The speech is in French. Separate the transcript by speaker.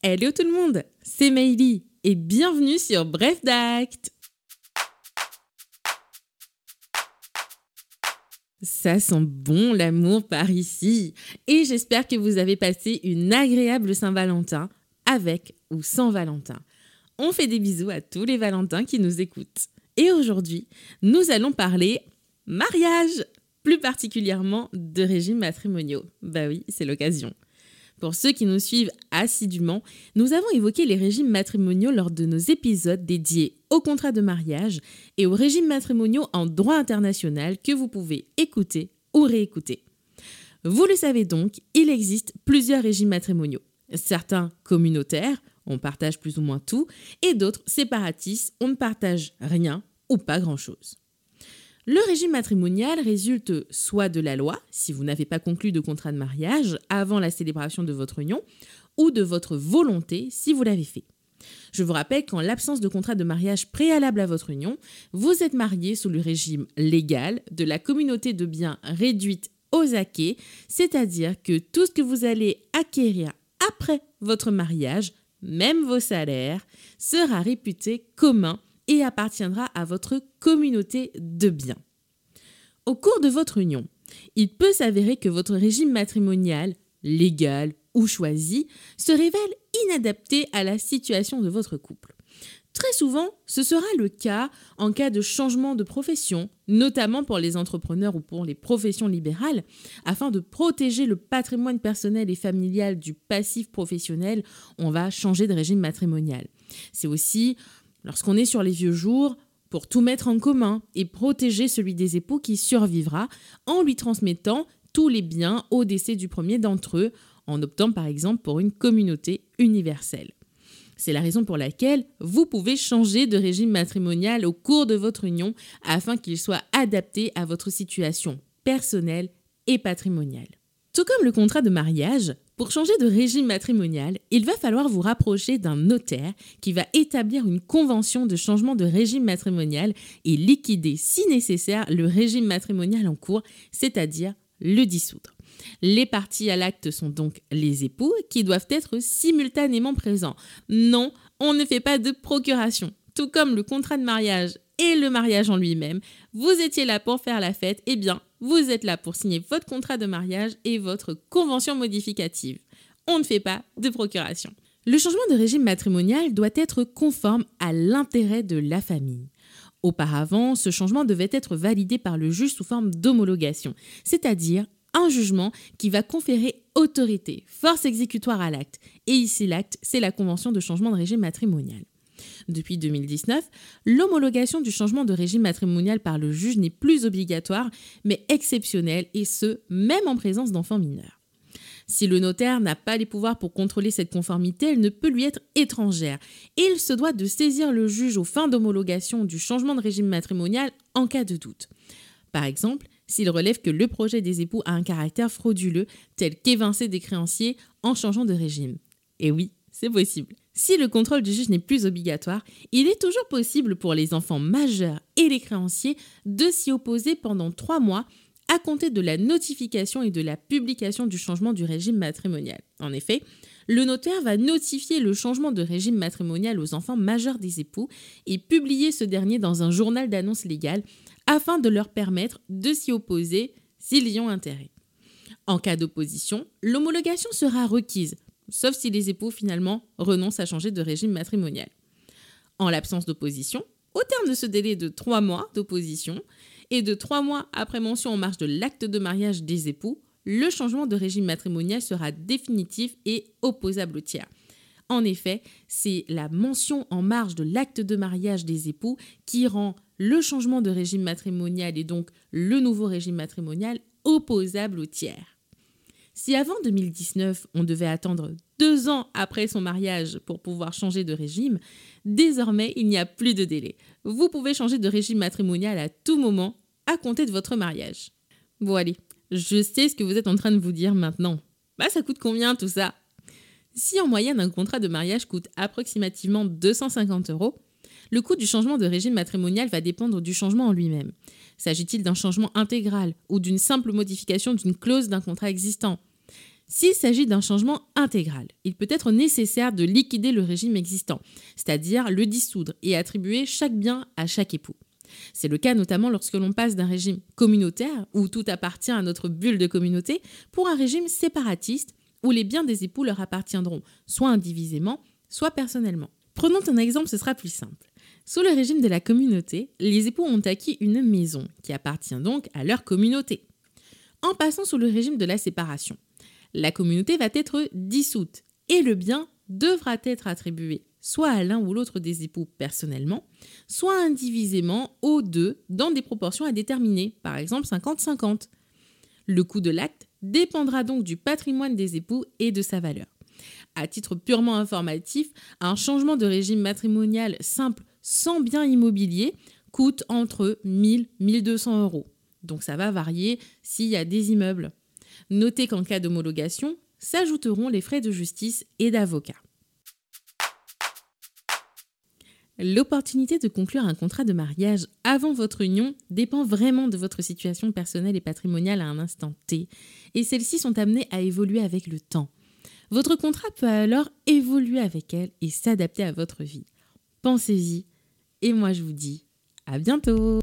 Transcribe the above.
Speaker 1: Hello tout le monde, c'est Meili et bienvenue sur Bref d'Acte. Ça sent bon l'amour par ici et j'espère que vous avez passé une agréable Saint-Valentin avec ou sans Valentin. On fait des bisous à tous les Valentins qui nous écoutent. Et aujourd'hui, nous allons parler mariage, plus particulièrement de régimes matrimoniaux. Bah oui, c'est l'occasion. Pour ceux qui nous suivent assidûment, nous avons évoqué les régimes matrimoniaux lors de nos épisodes dédiés au contrat de mariage et aux régimes matrimoniaux en droit international que vous pouvez écouter ou réécouter. Vous le savez donc, il existe plusieurs régimes matrimoniaux. Certains communautaires, on partage plus ou moins tout, et d'autres séparatistes, on ne partage rien ou pas grand-chose. Le régime matrimonial résulte soit de la loi, si vous n'avez pas conclu de contrat de mariage avant la célébration de votre union, ou de votre volonté si vous l'avez fait. Je vous rappelle qu'en l'absence de contrat de mariage préalable à votre union, vous êtes marié sous le régime légal de la communauté de biens réduite aux acquis, c'est-à-dire que tout ce que vous allez acquérir après votre mariage, même vos salaires, sera réputé commun et appartiendra à votre communauté de biens. Au cours de votre union, il peut s'avérer que votre régime matrimonial, légal ou choisi, se révèle inadapté à la situation de votre couple. Très souvent, ce sera le cas en cas de changement de profession, notamment pour les entrepreneurs ou pour les professions libérales. Afin de protéger le patrimoine personnel et familial du passif professionnel, on va changer de régime matrimonial. C'est aussi lorsqu'on est sur les vieux jours, pour tout mettre en commun et protéger celui des époux qui survivra en lui transmettant tous les biens au décès du premier d'entre eux, en optant par exemple pour une communauté universelle. C'est la raison pour laquelle vous pouvez changer de régime matrimonial au cours de votre union afin qu'il soit adapté à votre situation personnelle et patrimoniale. Tout comme le contrat de mariage, pour changer de régime matrimonial, il va falloir vous rapprocher d'un notaire qui va établir une convention de changement de régime matrimonial et liquider, si nécessaire, le régime matrimonial en cours, c'est-à-dire le dissoudre. Les parties à l'acte sont donc les époux qui doivent être simultanément présents. Non, on ne fait pas de procuration. Tout comme le contrat de mariage et le mariage en lui-même, vous étiez là pour faire la fête, eh bien, vous êtes là pour signer votre contrat de mariage et votre convention modificative. On ne fait pas de procuration. Le changement de régime matrimonial doit être conforme à l'intérêt de la famille. Auparavant, ce changement devait être validé par le juge sous forme d'homologation, c'est-à-dire un jugement qui va conférer autorité, force exécutoire à l'acte. Et ici, l'acte, c'est la convention de changement de régime matrimonial. Depuis 2019, l'homologation du changement de régime matrimonial par le juge n'est plus obligatoire, mais exceptionnelle, et ce, même en présence d'enfants mineurs. Si le notaire n'a pas les pouvoirs pour contrôler cette conformité, elle ne peut lui être étrangère. Et il se doit de saisir le juge aux fins d'homologation du changement de régime matrimonial en cas de doute. Par exemple, s'il relève que le projet des époux a un caractère frauduleux, tel qu'évincer des créanciers en changeant de régime. Et oui, c'est possible. Si le contrôle du juge n'est plus obligatoire, il est toujours possible pour les enfants majeurs et les créanciers de s'y opposer pendant trois mois à compter de la notification et de la publication du changement du régime matrimonial. En effet, le notaire va notifier le changement de régime matrimonial aux enfants majeurs des époux et publier ce dernier dans un journal d'annonce légale afin de leur permettre de s'y opposer s'ils y ont intérêt. En cas d'opposition, l'homologation sera requise sauf si les époux finalement renoncent à changer de régime matrimonial. En l'absence d'opposition, au terme de ce délai de trois mois d'opposition et de trois mois après mention en marge de l'acte de mariage des époux, le changement de régime matrimonial sera définitif et opposable au tiers. En effet, c'est la mention en marge de l'acte de mariage des époux qui rend le changement de régime matrimonial et donc le nouveau régime matrimonial opposable au tiers. Si avant 2019, on devait attendre deux ans après son mariage pour pouvoir changer de régime, désormais, il n'y a plus de délai. Vous pouvez changer de régime matrimonial à tout moment, à compter de votre mariage. Bon allez, je sais ce que vous êtes en train de vous dire maintenant. Bah ça coûte combien tout ça? Si en moyenne un contrat de mariage coûte approximativement 250 euros, le coût du changement de régime matrimonial va dépendre du changement en lui-même. S'agit-il d'un changement intégral ou d'une simple modification d'une clause d'un contrat existant? S'il s'agit d'un changement intégral, il peut être nécessaire de liquider le régime existant, c'est-à-dire le dissoudre et attribuer chaque bien à chaque époux. C'est le cas notamment lorsque l'on passe d'un régime communautaire, où tout appartient à notre bulle de communauté, pour un régime séparatiste, où les biens des époux leur appartiendront soit indivisément, soit personnellement. Prenons un exemple, ce sera plus simple. Sous le régime de la communauté, les époux ont acquis une maison, qui appartient donc à leur communauté. En passant sous le régime de la séparation, la communauté va être dissoute et le bien devra être attribué soit à l'un ou l'autre des époux personnellement, soit indivisément aux deux dans des proportions à déterminer, par exemple 50-50. Le coût de l'acte dépendra donc du patrimoine des époux et de sa valeur. À titre purement informatif, un changement de régime matrimonial simple sans bien immobilier coûte entre 1000 et 1200 euros. Donc ça va varier s'il y a des immeubles. Notez qu'en cas d'homologation, s'ajouteront les frais de justice et d'avocat. L'opportunité de conclure un contrat de mariage avant votre union dépend vraiment de votre situation personnelle et patrimoniale à un instant T, et celles-ci sont amenées à évoluer avec le temps. Votre contrat peut alors évoluer avec elle et s'adapter à votre vie. Pensez-y, et moi je vous dis à bientôt